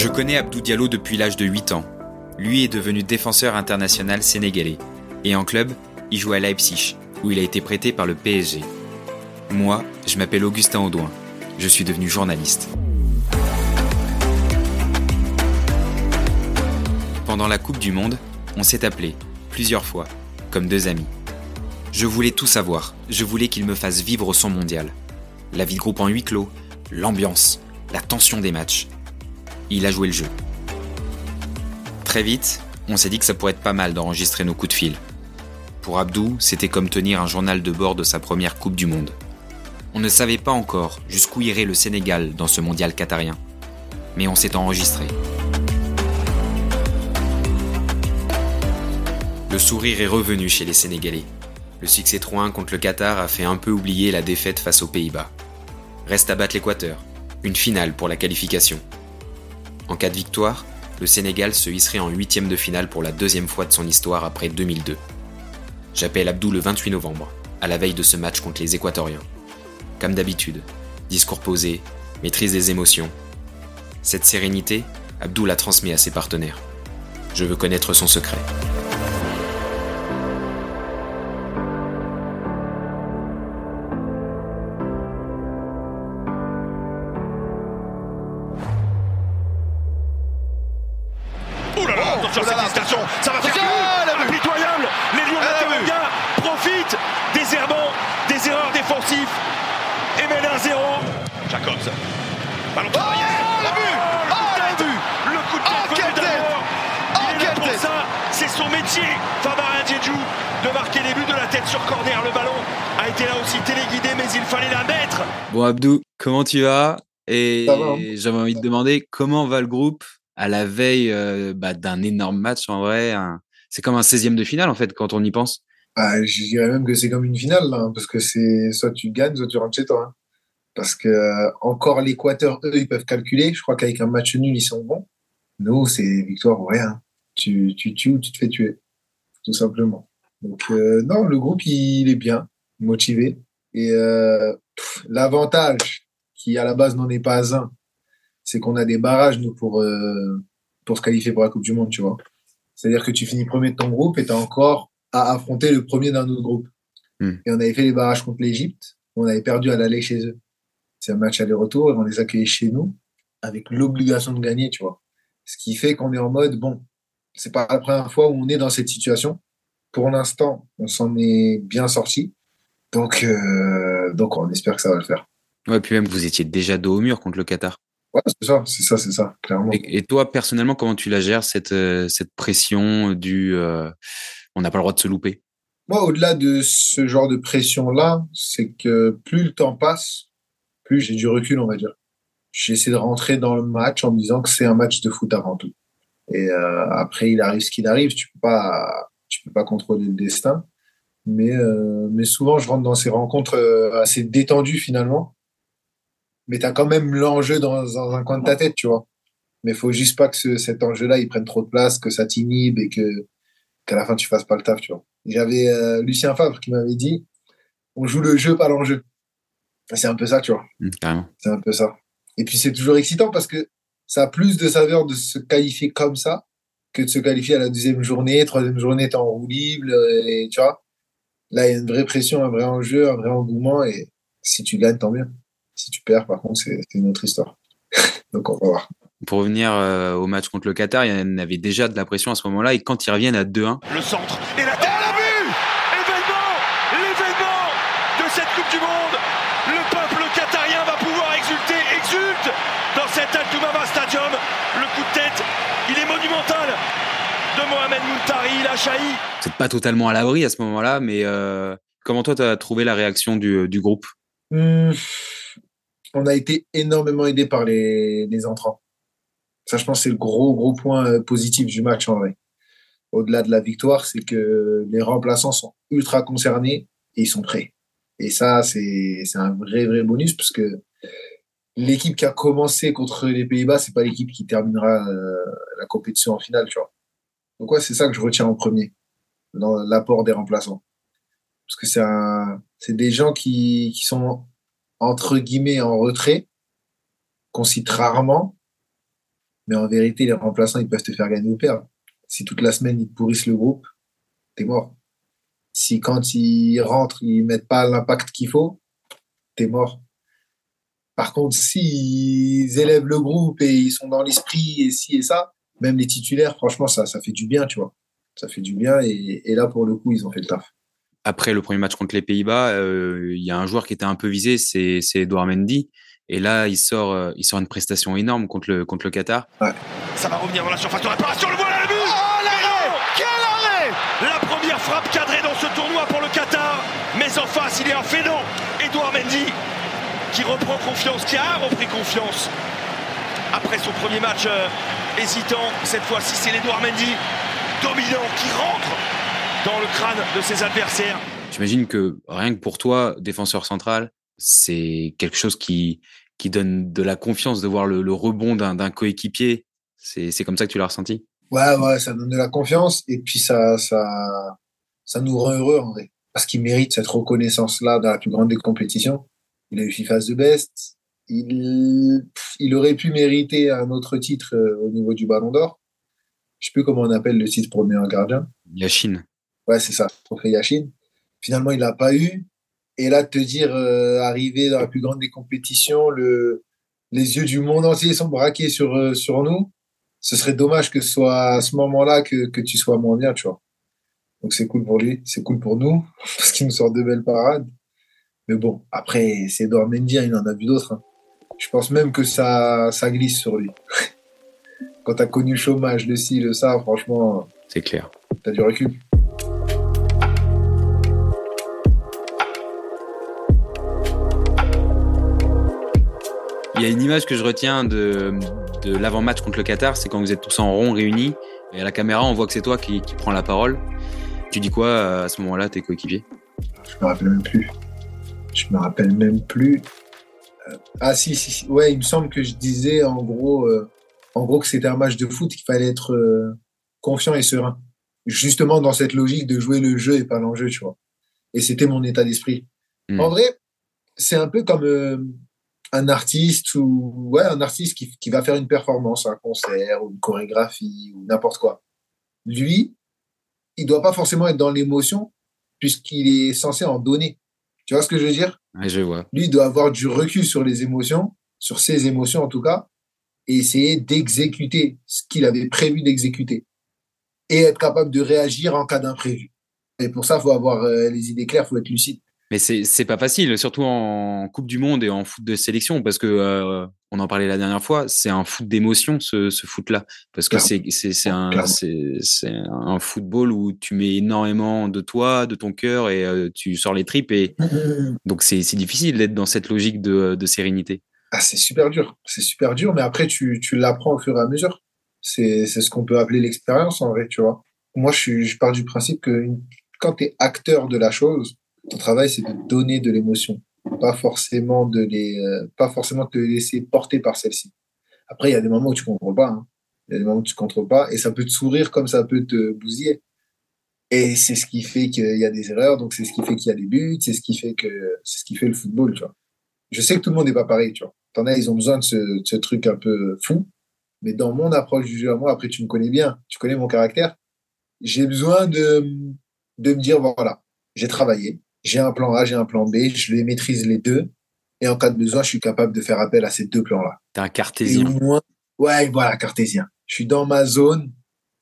Je connais Abdou Diallo depuis l'âge de 8 ans. Lui est devenu défenseur international sénégalais. Et en club, il joue à Leipzig, où il a été prêté par le PSG. Moi, je m'appelle Augustin Audouin. Je suis devenu journaliste. Pendant la Coupe du Monde, on s'est appelé plusieurs fois, comme deux amis. Je voulais tout savoir, je voulais qu'il me fasse vivre son mondial. La vie de groupe en huis clos, l'ambiance, la tension des matchs. Il a joué le jeu. Très vite, on s'est dit que ça pourrait être pas mal d'enregistrer nos coups de fil. Pour Abdou, c'était comme tenir un journal de bord de sa première Coupe du Monde. On ne savait pas encore jusqu'où irait le Sénégal dans ce mondial qatarien. Mais on s'est enregistré. Le sourire est revenu chez les Sénégalais. Le succès 3-1 contre le Qatar a fait un peu oublier la défaite face aux Pays-Bas. Reste à battre l'Équateur, une finale pour la qualification. En cas de victoire, le Sénégal se hisserait en huitième de finale pour la deuxième fois de son histoire après 2002. J'appelle Abdou le 28 novembre, à la veille de ce match contre les Équatoriens. Comme d'habitude, discours posé, maîtrise des émotions. Cette sérénité, Abdou la transmet à ses partenaires. Je veux connaître son secret. Jacobs, ballon. Oh, le but le coup de tête, le coup de tête Oh, quelle d'ailleurs. Oh, pour tête ça, c'est son métier, Fabien Diédhiou, de marquer les buts de la tête sur corner. Le ballon a été là aussi téléguidé, mais il fallait la mettre. Bon Abdou, comment tu vas? Et hein. j'avais envie de demander comment va le groupe à la veille euh, bah, d'un énorme match en vrai. un- C'est comme un 16e de finale en fait quand on y pense. Bah, je dirais même que c'est comme une finale, là, hein, parce que c'est soit tu gagnes, soit tu rentres chez toi. hein. Parce que euh, encore l'Équateur, eux, ils peuvent calculer. Je crois qu'avec un match nul, ils sont bons. Nous, c'est victoire ou rien. Tu, tu tues ou tu te fais tuer, tout simplement. Donc euh, non, le groupe, il est bien, motivé. Et euh, l'avantage, qui à la base n'en est pas un, c'est qu'on a des barrages, nous, pour, euh, pour se qualifier pour la Coupe du Monde, tu vois. C'est-à-dire que tu finis premier de ton groupe et tu as encore à affronter le premier d'un autre groupe. Hmm. Et on avait fait les barrages contre l'Égypte, on avait perdu à l'aller chez eux. C'est un match aller-retour et on les accueillait chez nous avec l'obligation de gagner, tu vois. Ce qui fait qu'on est en mode, bon, c'est pas la première fois où on est dans cette situation. Pour l'instant, on s'en est bien sorti. Donc, euh, donc, on espère que ça va le faire. Ouais, puis même vous étiez déjà dos au mur contre le Qatar. Ouais, c'est ça, c'est ça, c'est ça, clairement. Et, et toi personnellement, comment tu la gères cette euh, cette pression du euh, on n'a pas le droit de se louper? Moi, au-delà de ce genre de pression-là, c'est que plus le temps passe, plus j'ai du recul, on va dire. J'essaie de rentrer dans le match en me disant que c'est un match de foot avant tout. Et euh, après, il arrive ce qu'il arrive. Tu peux pas, tu peux pas contrôler le destin. Mais, euh, mais souvent, je rentre dans ces rencontres euh, assez détendues finalement. Mais tu as quand même l'enjeu dans, un coin de ta tête, tu vois. Mais faut juste pas que ce- cet enjeu-là, il prenne trop de place, que ça t'inhibe et que qu'à la fin, tu fasses pas le taf, tu vois. J'avais euh, Lucien Favre qui m'avait dit on joue le jeu, pas l'enjeu. C'est un peu ça, tu vois. Carrément. C'est un peu ça. Et puis c'est toujours excitant parce que ça a plus de saveur de se qualifier comme ça que de se qualifier à la deuxième journée, troisième journée, t'es en roue libre, et tu vois. Là, il y a une vraie pression, un vrai enjeu, un vrai engouement, et si tu gagnes, tant mieux. Si tu perds, par contre, c'est c'est une autre histoire. Donc on va voir. Pour revenir euh, au match contre le Qatar, il y en avait déjà de la pression à ce moment-là et quand ils reviennent à 2-1, Le centre et la tête. la but Événement L'événement de cette Coupe du Monde Le peuple qatarien va pouvoir exulter, exulte dans cet Al-Toumama Stadium. Le coup de tête, il est monumental de Mohamed Muntari, il a chahi. c'est pas totalement à l'abri à ce moment-là, mais euh, comment toi tu as trouvé la réaction du, du groupe? Hum, on a été énormément aidé par les, les entrants. Ça, je pense, c'est le gros, gros point euh, positif du match en vrai. Au-delà de la victoire, c'est que les remplaçants sont ultra concernés et ils sont prêts. Et ça, c'est c'est un vrai, vrai bonus parce que l'équipe qui a commencé contre les Pays-Bas, c'est pas l'équipe qui terminera euh, la compétition en finale, tu vois. Donc c'est ça que je retiens en premier, dans l'apport des remplaçants. Parce que c'est des gens qui, qui sont entre guillemets en retrait, qu'on cite rarement, Mais en vérité, les remplaçants, ils peuvent te faire gagner ou perdre. Si toute la semaine, ils pourrissent le groupe, t'es mort. Si quand ils rentrent, ils mettent pas l'impact qu'il faut, t'es mort. Par contre, s'ils élèvent le groupe et ils sont dans l'esprit et ci et ça, même les titulaires, franchement, ça, ça fait du bien, tu vois. Ça fait du bien et, et là, pour le coup, ils ont fait le taf. Après le premier match contre les Pays-Bas, euh, il y a un joueur qui était un peu visé, c'est Edouard Mendy. Et là, il sort, euh, il sort une prestation énorme contre le, contre le Qatar. Ouais. Ça va revenir dans la surface de réparation, le voilà le but Oh l'arrêt Quel arrêt La première frappe cadrée dans ce tournoi pour le Qatar. Mais en face, il y a un phénom, Edouard Mendy, qui reprend confiance, qui a repris confiance. Après son premier match euh, hésitant, cette fois-ci c'est l'Edouard Mendy, dominant, qui rentre dans le crâne de ses adversaires. J'imagine que rien que pour toi, défenseur central, c'est quelque chose qui, qui donne de la confiance de voir le, le rebond d'un coéquipier. C'est comme ça que tu l'as ressenti? Ouais, ouais, ça donne de la confiance et puis ça, ça, ça nous rend heureux en vrai. Parce qu'il mérite cette reconnaissance-là dans la plus grande des compétitions. Il a eu FIFA's de Best. Il, il aurait pu mériter un autre titre euh, au niveau du Ballon d'Or. Je sais plus comment on appelle le titre pour le meilleur gardien. Yachine. Ouais, c'est ça, trophée Yachine. Finalement, il l'a pas eu. Et là, te dire, euh, arriver dans la plus grande des compétitions, le, les yeux du monde entier sont braqués sur, euh, sur nous. Ce serait dommage que ce soit à ce moment-là que, que tu sois moins bien, tu vois. Donc c'est cool pour lui, c'est cool pour nous, parce qu'il nous sort de belles parades. Mais bon, après, c'est Edouard Mendy, il en a vu d'autres. Hein. Je pense même que ça, ça glisse sur lui. Quand tu as connu le chômage, le ci, le ça, franchement. C'est clair. Tu as du recul. Il y a une image que je retiens de, de l'avant-match contre le Qatar, c'est quand vous êtes tous en rond réunis, et à la caméra, on voit que c'est toi qui, qui prends la parole. Tu dis quoi euh, à ce moment-là, tes coéquipiers? Je me rappelle même plus. Je me rappelle même plus. Euh, ah si, si, si, ouais, il me semble que je disais en gros, euh, en gros que c'était un match de foot, qu'il fallait être euh, confiant et serein. Justement dans cette logique de jouer le jeu et pas l'enjeu, tu vois. Et c'était mon état d'esprit. Mm. En vrai, c'est un peu comme euh, un artiste ou ouais un artiste qui, qui va faire une performance, un concert ou une chorégraphie ou n'importe quoi. Lui, il doit pas forcément être dans l'émotion puisqu'il est censé en donner. Tu vois ce que je veux dire? Ouais, Je vois. Lui, il doit avoir du recul sur les émotions, sur ses émotions en tout cas, et essayer d'exécuter ce qu'il avait prévu d'exécuter et être capable de réagir en cas d'imprévu. Et pour ça, il faut avoir euh, les idées claires, il faut être lucide. Mais c'est c'est pas facile, surtout en Coupe du Monde et en foot de sélection, parce que euh, on en parlait la dernière fois, c'est un foot d'émotion ce, ce foot-là, parce que c'est c'est c'est un un football où tu mets énormément de toi, de ton cœur et euh, tu sors les tripes et donc c'est c'est difficile d'être dans cette logique de de sérénité. Ah, c'est super dur, c'est super dur, mais après, tu, tu l'apprends au fur et à mesure. C'est c'est ce qu'on peut appeler l'expérience en vrai, tu vois. Moi, je, suis, je pars du principe que quand tu es acteur de la chose, ton travail, c'est de donner de l'émotion, pas forcément de les, euh, pas forcément te laisser porter par celle-ci. Après, il y a des moments où tu contrôles pas. hein. Il y a des moments où tu contrôles pas, et ça peut te sourire comme ça peut te bousiller. Et c'est ce qui fait qu'il y a des erreurs, donc c'est ce qui fait qu'il y a des buts, c'est ce qui fait que c'est ce qui fait le football, tu vois. Je sais que tout le monde n'est pas pareil, tu vois. T'en as, ils ont besoin de ce, de ce truc un peu fou. Mais dans mon approche du jeu à moi, après, tu me connais bien, tu connais mon caractère. J'ai besoin de, de me dire, voilà, j'ai travaillé, j'ai un plan A, j'ai un plan B, je les maîtrise les deux. Et en cas de besoin, je suis capable de faire appel à ces deux plans-là. T'es un Et cartésien. au moins, ouais, voilà, cartésien. Je suis dans ma zone,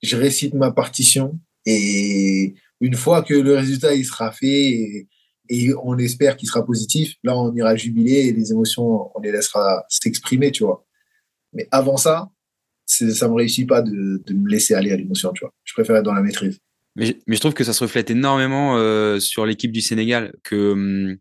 je récite ma partition. Et une fois que le résultat, il sera fait et, et on espère qu'il sera positif, là, on ira jubiler et les émotions, on les laissera s'exprimer, tu vois. Mais avant ça, ça me réussit pas de, de me laisser aller à l'émotion, tu vois. Je préfère être dans la maîtrise. Mais, je trouve que ça se reflète énormément euh, sur l'équipe du Sénégal, que hum,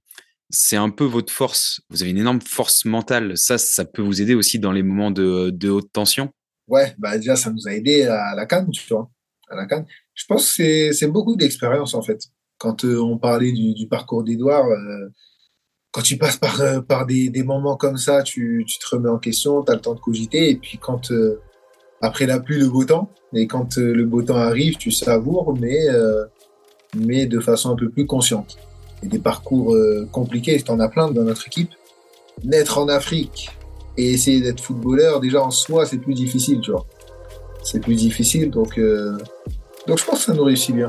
c'est un peu votre force. Vous avez une énorme force mentale. Ça, ça peut vous aider aussi dans les moments de, haute tension. Ouais, bah déjà, ça nous a aidé à la canne, tu vois. À la canne. Je pense que c'est- beaucoup d'expérience, en fait. Quand euh, on parlait du, parcours d'Edouard, euh, quand tu passes par, des, moments comme ça, tu, tu te remets en question, tu as le temps de cogiter. Et puis, quand après la pluie, le beau temps, et quand euh, le beau temps arrive, tu savoures, mais, euh, mais de façon un peu plus consciente. Et des parcours euh, compliqués, tu en as plein dans notre équipe. Naître en Afrique, et essayer d'être footballeur, déjà en soi, c'est plus difficile, tu vois. C'est plus difficile, donc, euh, donc je pense que ça nous réussit bien.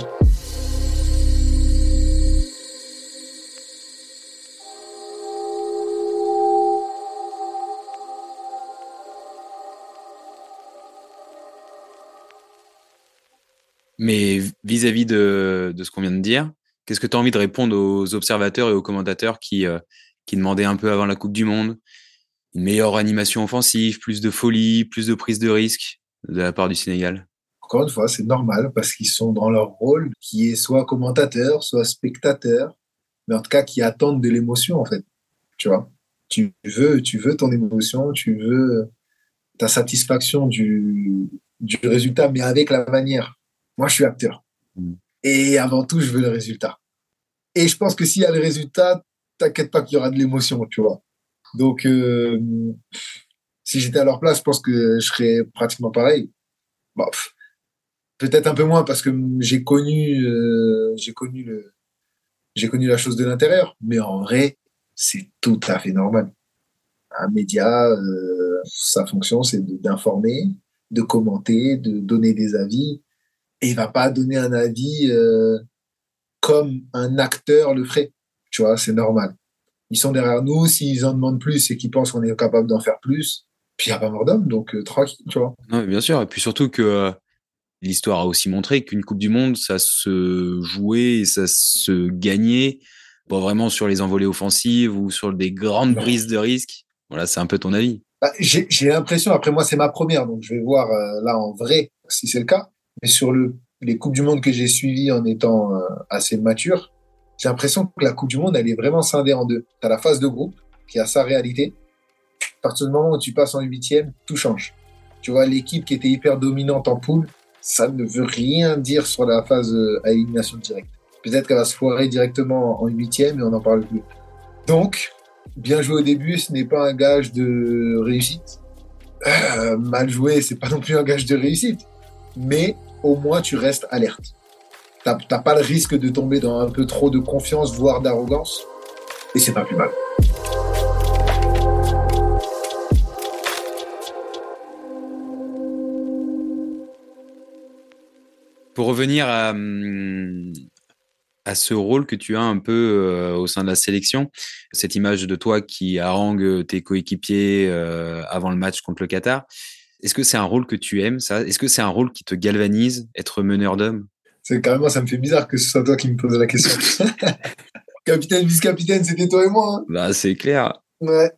Mais vis-à-vis de, de, ce qu'on vient de dire, qu'est-ce que tu as envie de répondre aux observateurs et aux commentateurs qui, euh, qui demandaient un peu avant la Coupe du Monde? Une meilleure animation offensive, plus de folie, plus de prise de risque de la part du Sénégal? Encore une fois, c'est normal parce qu'ils sont dans leur rôle qui est soit commentateur, soit spectateur, mais en tout cas qui attendent de l'émotion en fait. Tu vois, tu veux, tu veux ton émotion, tu veux ta satisfaction du, du résultat, mais avec la manière. Moi, je suis acteur. Mm. Et avant tout, je veux le résultat. Et je pense que s'il y a le résultat, t'inquiète pas qu'il y aura de l'émotion, tu vois. Donc, euh, si j'étais à leur place, je pense que je serais pratiquement pareil. Bon, peut-être un peu moins parce que j'ai connu, euh, j'ai connu le, j'ai connu la chose de l'intérieur. Mais en vrai, c'est tout à fait normal. Un média, euh, sa fonction, c'est d'informer, de commenter, de donner des avis et il va pas donner un avis euh, comme un acteur le ferait. Tu vois, c'est normal. Ils sont derrière nous. S'ils en demandent plus, c'est qu'ils pensent qu'on est capable d'en faire plus. Puis il n'y a pas mort d'homme, donc euh, tranquille, tu vois. Non, bien sûr. Et puis surtout que euh, l'histoire a aussi montré qu'une Coupe du Monde, ça se jouait, ça se gagnait, pas vraiment sur les envolées offensives ou sur des grandes brises de risque. Voilà, c'est un peu ton avis. Bah, j'ai l'impression, après moi, c'est ma première, donc je vais voir là en vrai si c'est le cas. Mais sur le, les Coupes du Monde que j'ai suivies en étant euh, assez mature, j'ai l'impression que la Coupe du Monde, elle est vraiment scindée en deux. Tu as la phase de groupe qui a sa réalité. À partir du moment où tu passes en huitième, tout change. Tu vois, l'équipe qui était hyper dominante en poule, ça ne veut rien dire sur la phase euh, à élimination directe. Peut-être qu'elle va se foirer directement en huitième et on n'en parle plus. Donc, bien joué au début, ce n'est pas un gage de réussite. Euh, mal joué, c'est pas non plus un gage de réussite. Mais au moins tu restes alerte. Tu n'as pas le risque de tomber dans un peu trop de confiance, voire d'arrogance. Et c'est pas plus mal. Pour revenir à, hum, ce rôle que tu as un peu euh, au sein de la sélection, cette image de toi qui harangue tes coéquipiers euh, avant le match contre le Qatar, est-ce que c'est un rôle que tu aimes, ça? Est-ce que c'est un rôle qui te galvanise, être meneur d'hommes? C'est carrément, ça me fait bizarre que ce soit toi qui me poses la question. capitaine, vice-capitaine, c'était toi et moi. Hein. bah, c'est clair. Ouais.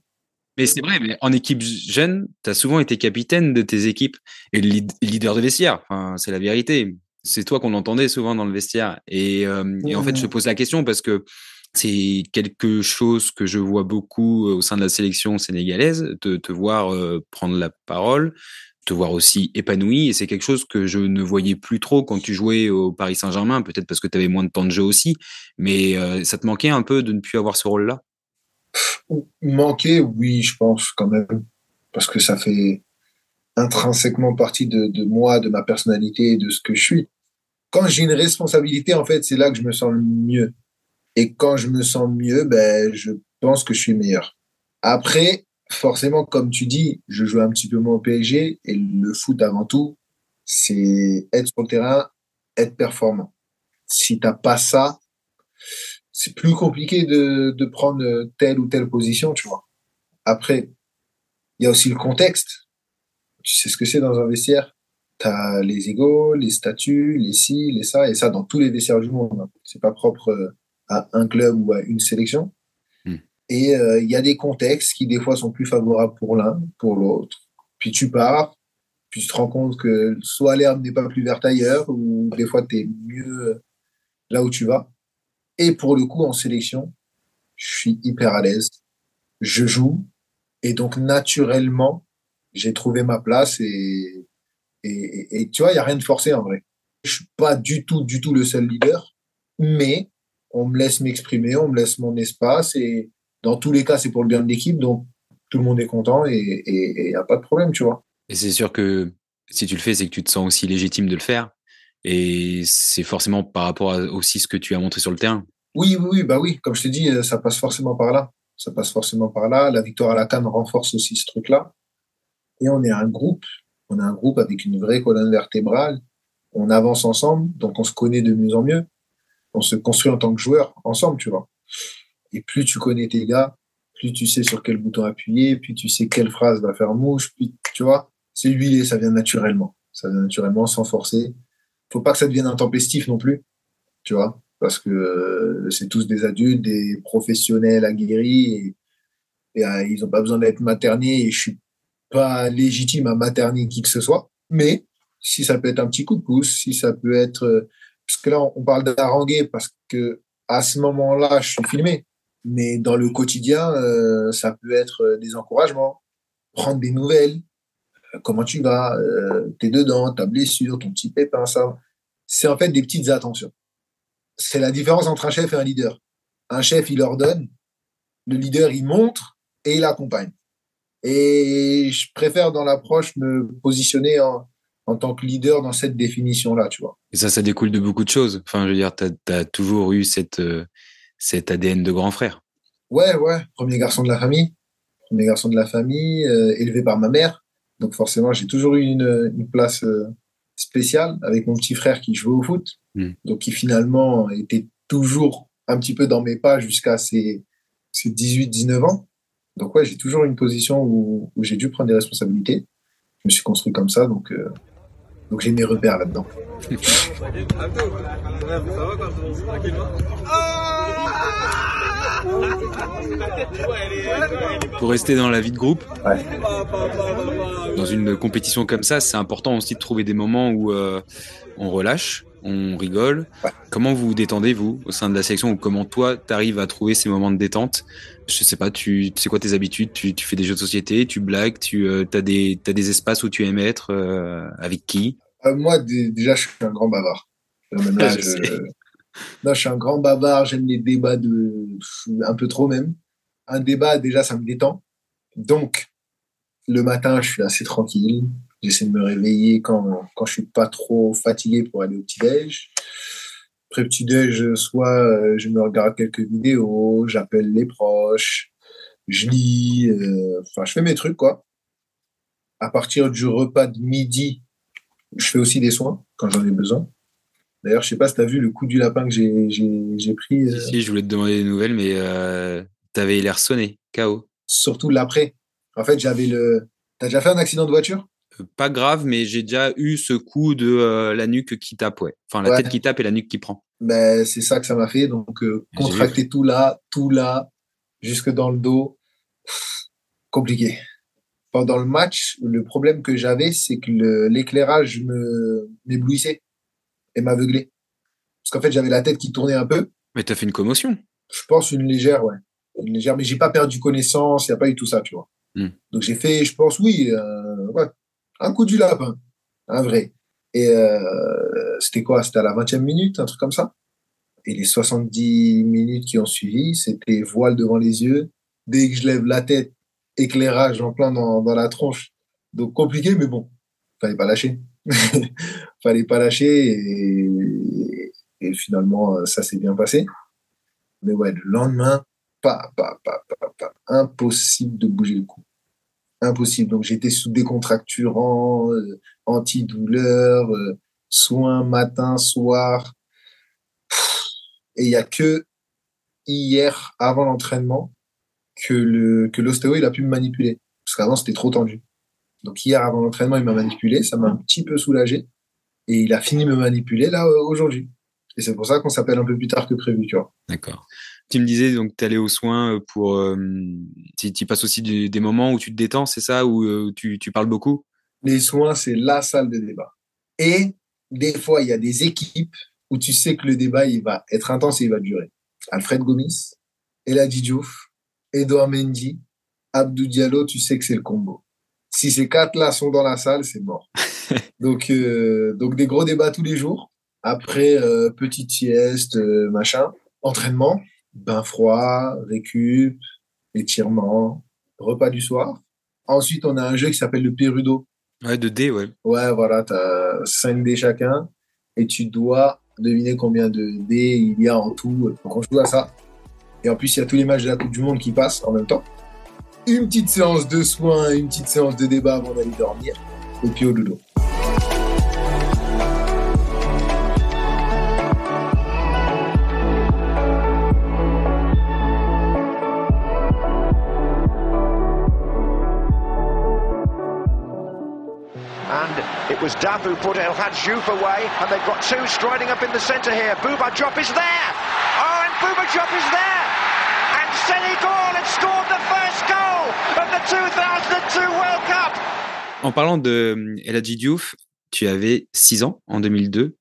Mais c'est vrai, mais en équipe jeune, tu as souvent été capitaine de tes équipes et leader de vestiaire. Enfin, c'est la vérité. C'est toi qu'on entendait souvent dans le vestiaire. Et, euh, et en fait, je te pose la question parce que c'est quelque chose que je vois beaucoup au sein de la sélection sénégalaise, de te voir prendre la parole, te voir aussi épanoui. Et c'est quelque chose que je ne voyais plus trop quand tu jouais au Paris Saint-Germain, peut-être parce que tu avais moins de temps de jeu aussi. Mais ça te manquait un peu de ne plus avoir ce rôle-là? Manquer, oui, je pense quand même. Parce que ça fait intrinsèquement partie de, de moi, de ma personnalité de ce que je suis. Quand j'ai une responsabilité, en fait, c'est là que je me sens le mieux. Et quand je me sens mieux, ben, je pense que je suis meilleur. Après, forcément, comme tu dis, je joue un petit peu moins au PSG et le foot avant tout, c'est être sur le terrain, être performant. Si t'as pas ça, c'est plus compliqué de, de prendre telle ou telle position, tu vois. Après, il y a aussi le contexte. Tu sais ce que c'est dans un vestiaire? Tu as les égaux, les statuts, les ci, les ça, et ça dans tous les vestiaires du monde. C'est pas propre euh, à un club ou à une sélection. Hmm. Et euh, il y a des contextes qui des fois sont plus favorables pour l'un, pour l'autre. Puis tu pars, puis tu te rends compte que soit l'herbe n'est pas plus verte ailleurs, ou des fois tu es mieux là où tu vas. Et pour le coup, en sélection, je suis hyper à l'aise. Je joue. Et donc, naturellement, j'ai trouvé ma place et, et, et tu vois, il n'y a rien de forcé en vrai. Je suis pas du tout, du tout le seul leader, mais on me laisse m'exprimer, on me laisse mon espace et dans tous les cas, c'est pour le bien de l'équipe, donc tout le monde est content et il n'y a pas de problème, tu vois. Et c'est sûr que si tu le fais, c'est que tu te sens aussi légitime de le faire. Et c'est forcément par rapport à aussi ce que tu as montré sur le terrain. Oui, oui, oui, bah oui, comme je t'ai dit, ça passe forcément par là. Ça passe forcément par là. La victoire à la Cannes renforce aussi ce truc-là. Et on est un groupe. On est un groupe avec une vraie colonne vertébrale. On avance ensemble, donc on se connaît de mieux en mieux. On se construit en tant que joueur ensemble, tu vois. Et plus tu connais tes gars, plus tu sais sur quel bouton appuyer, plus tu sais quelle phrase va faire mouche, puis tu vois, c'est huilé, ça vient naturellement. Ça vient naturellement, sans forcer. Faut pas que ça devienne intempestif non plus, tu vois, parce que euh, c'est tous des adultes, des professionnels aguerris, et, euh, ils ont pas besoin d'être maternés, et je suis pas légitime à materner qui que ce soit. Mais si ça peut être un petit coup de pouce, si ça peut être, euh, parce que là on parle d'haranguer parce que à ce moment-là je suis filmé, mais dans le quotidien, euh, ça peut être euh, des encouragements, prendre des nouvelles. Euh, comment tu vas? T'es dedans, ta blessure, ton petit pépin, ça. C'est en fait des petites attentions. C'est la différence entre un chef et un leader. Un chef, il ordonne. Le leader, il montre et il accompagne. Et je préfère dans l'approche me positionner en, en tant que leader dans cette définition-là, tu vois. Et ça, ça découle de beaucoup de choses. Enfin, je veux dire, tu as, toujours eu cette, cet ADN de grand frère. Ouais, ouais, premier garçon de la famille, premier garçon de la famille, euh, élevé par ma mère. Donc forcément, j'ai toujours eu une, une place euh, spéciale avec mon petit frère qui jouait au foot. Hmm. Donc qui finalement était toujours un petit peu dans mes pas jusqu'à ses, ses 18-19 ans. Donc ouais, j'ai toujours une position où, où j'ai dû prendre des responsabilités. Je me suis construit comme ça, donc euh, donc j'ai mes repères là-dedans. Pour rester dans la vie de groupe, dans une compétition comme ça, c'est important aussi de trouver des moments où euh, on relâche, on rigole. Comment vous vous détendez, vous, au sein de la sélection, ou comment toi, tu arrives à trouver ces moments de détente? Je sais pas, tu, sais quoi tes habitudes? Tu, fais des jeux de société, tu blagues, tu euh, as, des, as des espaces où tu aimes être, euh, avec qui? Moi, déjà, je suis un grand bavard. Non, je suis un grand bavard, j'aime les débats de un peu trop même. Un débat, déjà, ça me détend. Donc, le matin, je suis assez tranquille. J'essaie de me réveiller quand, quand je suis pas trop fatigué pour aller au petit-déj. Après le petit-déj, soit euh, je me regarde quelques vidéos, j'appelle les proches, je lis, euh, enfin, je fais mes trucs, quoi. À partir du repas de midi, je fais aussi des soins quand j'en ai besoin. D'ailleurs, je sais pas si tu as vu le coup du lapin que j'ai pris. Euh. Si, je voulais te demander des nouvelles, mais euh, tu avais l'air sonné, KO. Surtout l'après. En fait, j'avais le. T'as déjà fait un accident de voiture? Pas grave, mais j'ai déjà eu ce coup de la nuque qui tape, ouais. Enfin, la tête qui tape et la nuque qui prend. Ben, c'est ça que ça m'a fait. Donc, contracter tout là, tout là, jusque dans le dos. compliqué. Pendant le match, le problème que j'avais, c'est que l'éclairage me m'éblouissait et m'aveugler. Parce qu'en fait, j'avais la tête qui tournait un peu. Mais tu as fait une commotion Je pense une légère, ouais. Une légère, mais j'ai pas perdu connaissance, il n'y a pas eu tout ça, tu vois. Hmm. Donc j'ai fait, je pense, oui, euh, un coup du lapin, un vrai. Et euh, c'était quoi? C'était à la 20e minute, un truc comme ça. Et les 70 minutes qui ont suivi, c'était voile devant les yeux. Dès que je lève la tête, éclairage en plein dans, la tronche. Donc compliqué, mais bon, fallait pas lâcher. fallait pas lâcher et, finalement ça s'est bien passé. Mais ouais, le lendemain, pas, pas, pas, pas, impossible de bouger le cou. Impossible. Donc j'étais sous décontracturant, euh, antidouleur, euh, soins matin, soir. Et il y a que hier, avant l'entraînement, que le que l'ostéo il a pu me manipuler. Parce qu'avant c'était trop tendu. Donc hier, avant l'entraînement, il m'a manipulé, ça m'a un petit peu soulagé. Et il a fini de me manipuler là aujourd'hui. Et c'est pour ça qu'on s'appelle un peu plus tard que prévu, tu. D'accord. Tu me disais donc tu allais aux soins euh, pour. Euh, tu, passes aussi des, moments où tu te détends, c'est ça, où tu, tu, parles beaucoup? Les soins, c'est la salle de débat. Et des fois, il y a des équipes où tu sais que le débat il va être intense et il va durer. Alfred Gomis, Eladji Diouf, Edouard Mendy, Abdou Diallo, tu sais que c'est le combo si ces quatre-là sont dans la salle, c'est mort. donc, euh, donc des gros débats tous les jours. Après, euh, petite sieste, euh, machin. Entraînement, bain froid, récup, étirement, repas du soir. Ensuite, on a un jeu qui s'appelle le Perudo. Ouais, de dés, ouais. Ouais, voilà, tu as 5 dés chacun et tu dois deviner combien de dés il y a en tout. Donc, on joue à ça. Et en plus, il y a tous les matchs de la Coupe du Monde qui passent en même temps. Une petite séance de soins, une petite séance de débat avant d'aller dormir. Et puis au dodo. It was Dav who put El Hadj away, and they've got two striding up in the centre here. Bouba Drop is there! Oh, and Bouba Drop is there! And Senegal have scored the first goal of the 2002 World Cup! En parlant de euh, El Hadji Diouf, tu avais 6 ans en 2002,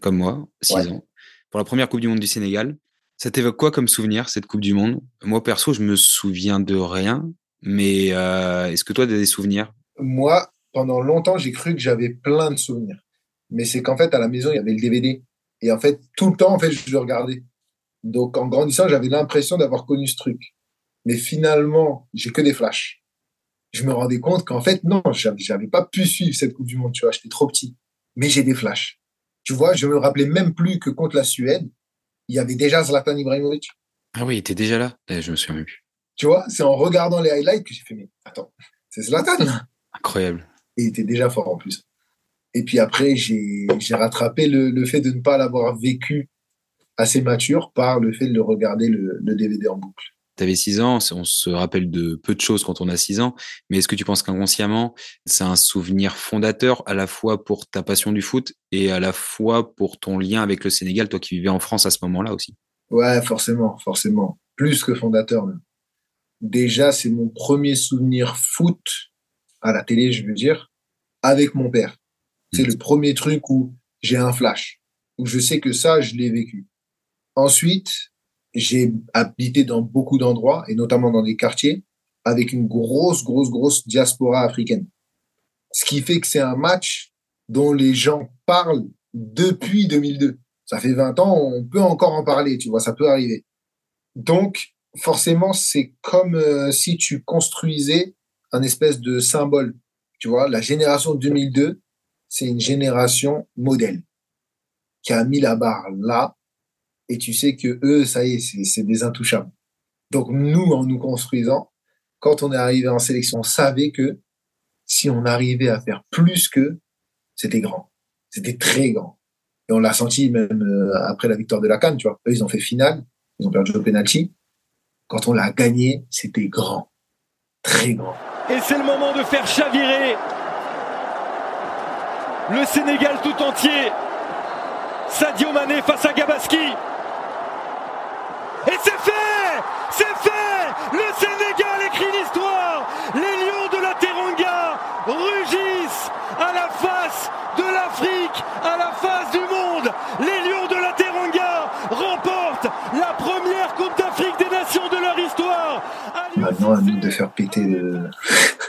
comme moi, 6 ouais. ans, pour la première Coupe du Monde du Sénégal. Ça t'évoque quoi comme souvenir, cette Coupe du Monde? Moi, perso, je me souviens de rien, mais euh, est-ce que toi, tu as des souvenirs? Moi, pendant longtemps, j'ai cru que j'avais plein de souvenirs. Mais c'est qu'en fait, à la maison, il y avait le DVD. Et en fait, tout le temps, en fait, je le regardais. Donc, en grandissant, j'avais l'impression d'avoir connu ce truc. Mais finalement, j'ai que des flashs. Je me rendais compte qu'en fait, non, j'avais pas pu suivre cette Coupe du Monde, tu vois, j'étais trop petit. Mais j'ai des flashs. Tu vois, je me rappelais même plus que contre la Suède, il y avait déjà Zlatan Ibrahimovic. Ah oui, il était déjà là. Eh, je me souviens plus. Tu vois, c'est en regardant les highlights que j'ai fait, mais attends, c'est Zlatan. Incroyable il était déjà fort en plus. Et puis après, j'ai rattrapé le, le, fait de ne pas l'avoir vécu assez mature par le fait de le regarder le, le DVD en boucle. Tu avais 6 ans, on se rappelle de peu de choses quand on a 6 ans, mais est-ce que tu penses qu'inconsciemment, c'est un souvenir fondateur à la fois pour ta passion du foot et à la fois pour ton lien avec le Sénégal, toi qui vivais en France à ce moment-là aussi? Ouais, forcément, forcément. Plus que fondateur même. Déjà, c'est mon premier souvenir foot à la télé, je veux dire, avec mon père. C'est le premier truc où j'ai un flash, où je sais que ça, je l'ai vécu. Ensuite, j'ai habité dans beaucoup d'endroits, et notamment dans des quartiers, avec une grosse, grosse, grosse diaspora africaine. Ce qui fait que c'est un match dont les gens parlent depuis 2002. Ça fait 20 ans, on peut encore en parler, tu vois, ça peut arriver. Donc, forcément, c'est comme euh, si tu construisais un espèce de symbole tu vois, la génération 2002, c'est une génération modèle qui a mis la barre là et tu sais que eux, ça y est, c'est des intouchables. Donc nous, en nous construisant, quand on est arrivé en sélection, on savait que si on arrivait à faire plus que, c'était grand. C'était très grand. Et on l'a senti même euh, après la victoire de la Cannes, tu vois. Eux, ils ont fait finale, ils ont perdu au penalty. Quand on l'a gagné, c'était grand. Très grand. Et c'est le moment de faire chavirer le Sénégal tout entier. Sadio Mané face à Gabaski. Et c'est fait C'est fait Le Sénégal De faire péter le,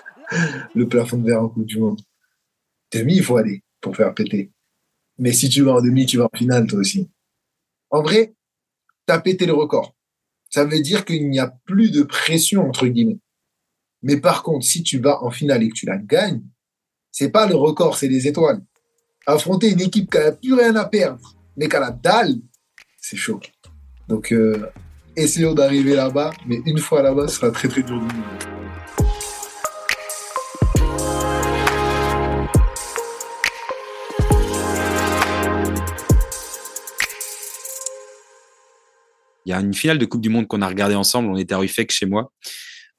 le plafond de verre en Coupe du Monde. Demi, il faut aller pour faire péter. Mais si tu vas en demi, tu vas en finale, toi aussi. En vrai, tu as pété le record. Ça veut dire qu'il n'y a plus de pression, entre guillemets. Mais par contre, si tu vas en finale et que tu la gagnes, c'est pas le record, c'est les étoiles. Affronter une équipe qui n'a plus rien à perdre, mais qui a la dalle, c'est chaud. Donc, euh, essayons d'arriver là-bas, mais une fois là-bas, ce sera très très dur de nous. Il y a une finale de Coupe du Monde qu'on a regardé ensemble. On était à Ruffec chez moi,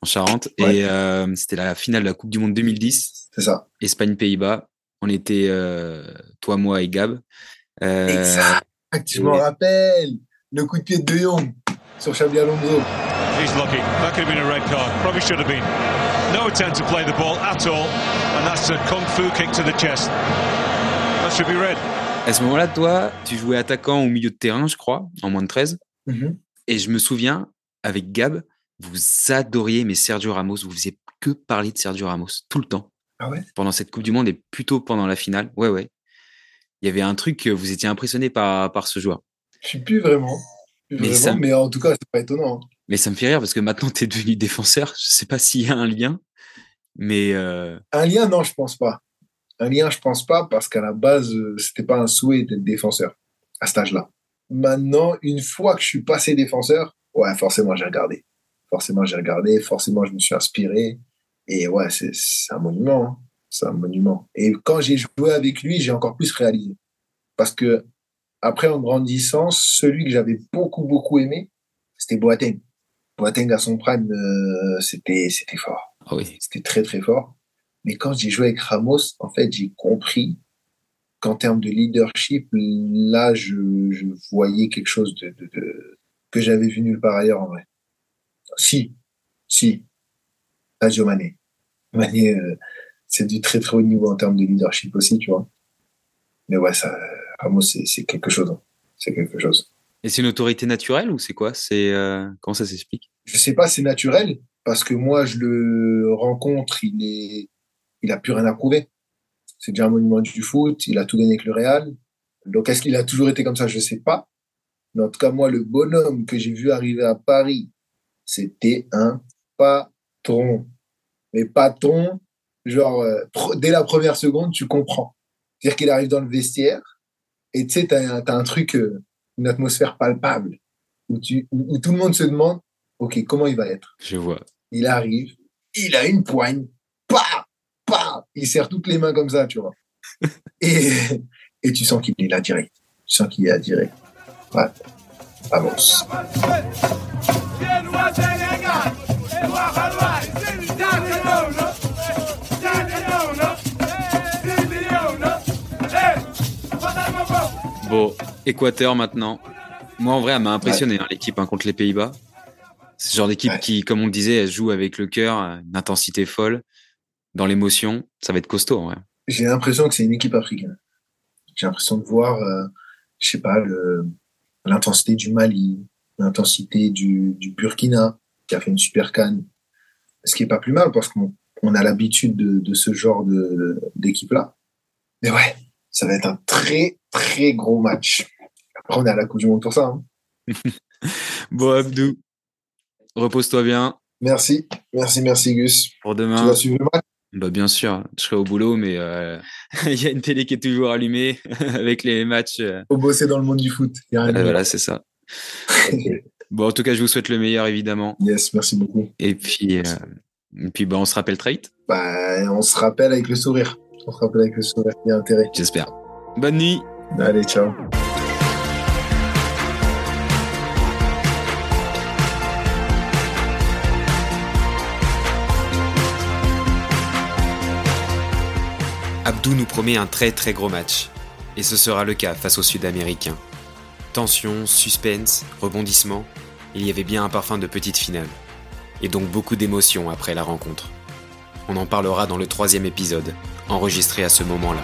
en Charente. Et euh, c'était la finale de la Coupe du Monde 2010. C'est ça. Espagne-Pays-Bas. On était, euh, toi, moi et Gab. Euh, exact. Je me rappelle. Le coup de pied de De Jong sur Xabi Alonso. He's lucky. That could have been a red card. Probably should have been. No attempt to play the ball at all. And that's a kung fu kick to the chest. That should be red. À ce moment-là, toi, tu jouais attaquant au milieu de terrain, je crois, en moins de 13. Mmh et je me souviens, avec Gab, vous adoriez, mais Sergio Ramos, vous faisiez que parler de Sergio Ramos tout le temps. Ah ouais? Pendant cette Coupe du Monde et plutôt pendant la finale. Ouais, ouais. Il y avait un truc que vous étiez impressionné par, par ce joueur. Je suis plus vraiment. Mais, Ça... mais en tout cas, c'est pas étonnant. Hein. Mais ça me fait rire parce que maintenant, tu es devenu défenseur. Je sais pas s'il y a un lien, mais. Euh... Un lien, non, je pense pas. Un lien, je pense pas parce qu'à la base, c'était pas un souhait d'être défenseur à cet âge-là. Maintenant, une fois que je suis passé défenseur, ouais, forcément, j'ai regardé. Forcément, j'ai regardé. Forcément, je me suis inspiré. Et ouais, c'est un monument. Hein. C'est un monument. Et quand j'ai joué avec lui, j'ai encore plus réalisé. Parce que, après, en grandissant, celui que j'avais beaucoup, beaucoup aimé, c'était Boateng. Boateng à son prime, euh, c'était, c'était fort. Ah oui. C'était très, très fort. Mais quand j'ai joué avec Ramos, en fait, j'ai compris qu'en termes de leadership, là, je, je voyais quelque chose de, de, de que j'avais vu nulle part ailleurs en vrai. Si, si, Sadio Mané. Mané, euh, c'est du très très haut niveau en termes de leadership aussi, tu vois. Mais ouais, ça, Ramos, c'est quelque chose. Hein. C'est quelque chose. Et c'est une autorité naturelle ou c'est quoi? C'est euh, comment ça s'explique? Je sais pas, c'est naturel parce que moi je le rencontre, il est, il a plus rien à prouver. C'est déjà un monument du foot, il a tout gagné avec le Real. Donc est-ce qu'il a toujours été comme ça? Je sais pas. Mais en tout cas, moi, le bonhomme que j'ai vu arriver à Paris, c'était un patron. Mais patron, genre, euh, dès la première seconde, tu comprends. C'est-à-dire qu'il arrive dans le vestiaire et tu sais, tu as, un truc, euh, une atmosphère palpable où, tu, où, tout le monde se demande, OK, comment il va être Je vois. Il arrive, il a une poigne, pa, pa, il serre toutes les mains comme ça, tu vois. et, et tu sens qu'il est là direct. Tu sens qu'il est là direct. Ouais. Vamos. Bon, Équateur maintenant. Moi, en vrai, elle m'a impressionné hein, l'équipe hein, contre les Pays-Bas. C'est ce genre d'équipe qui, comme on le disait, elle joue avec le cœur, une intensité folle, dans l'émotion. Ça va être costaud, en vrai. J'ai l'impression que c'est une équipe africaine. J'ai l'impression de voir, euh, je sais pas, l'intensité du Mali, l'intensité du, du, Burkina, qui a fait une super canne. Ce qui est pas plus mal parce qu'on on a l'habitude de, de, ce genre d'équipe-là. Mais ouais, ça va être un très, très gros match. Après, on est à la Coupe du Monde pour ça. Hein. bon, Abdou, repose-toi bien. Merci, merci, merci, Gus. Pour demain. Tu vas suivre le match? Bah bien sûr, je serai au boulot, mais euh, il y a une télé qui est toujours allumée avec les matchs. Euh. Faut bosser dans le monde du foot. voilà, c'est ça. bon, en tout cas, je vous souhaite le meilleur, évidemment. Yes, merci beaucoup. Et puis, euh, et puis bah, on se rappelle très vite. Bah, on se rappelle avec le sourire. On se rappelle avec le sourire. Il y a intérêt. J'espère. Bonne nuit. Allez, ciao. Abdou nous promet un très très gros match. Et ce sera le cas face aux Sud-Américains. Tension, suspense, rebondissement, il y avait bien un parfum de petite finale. Et donc beaucoup d'émotions après la rencontre. On en parlera dans le troisième épisode, enregistré à ce moment-là.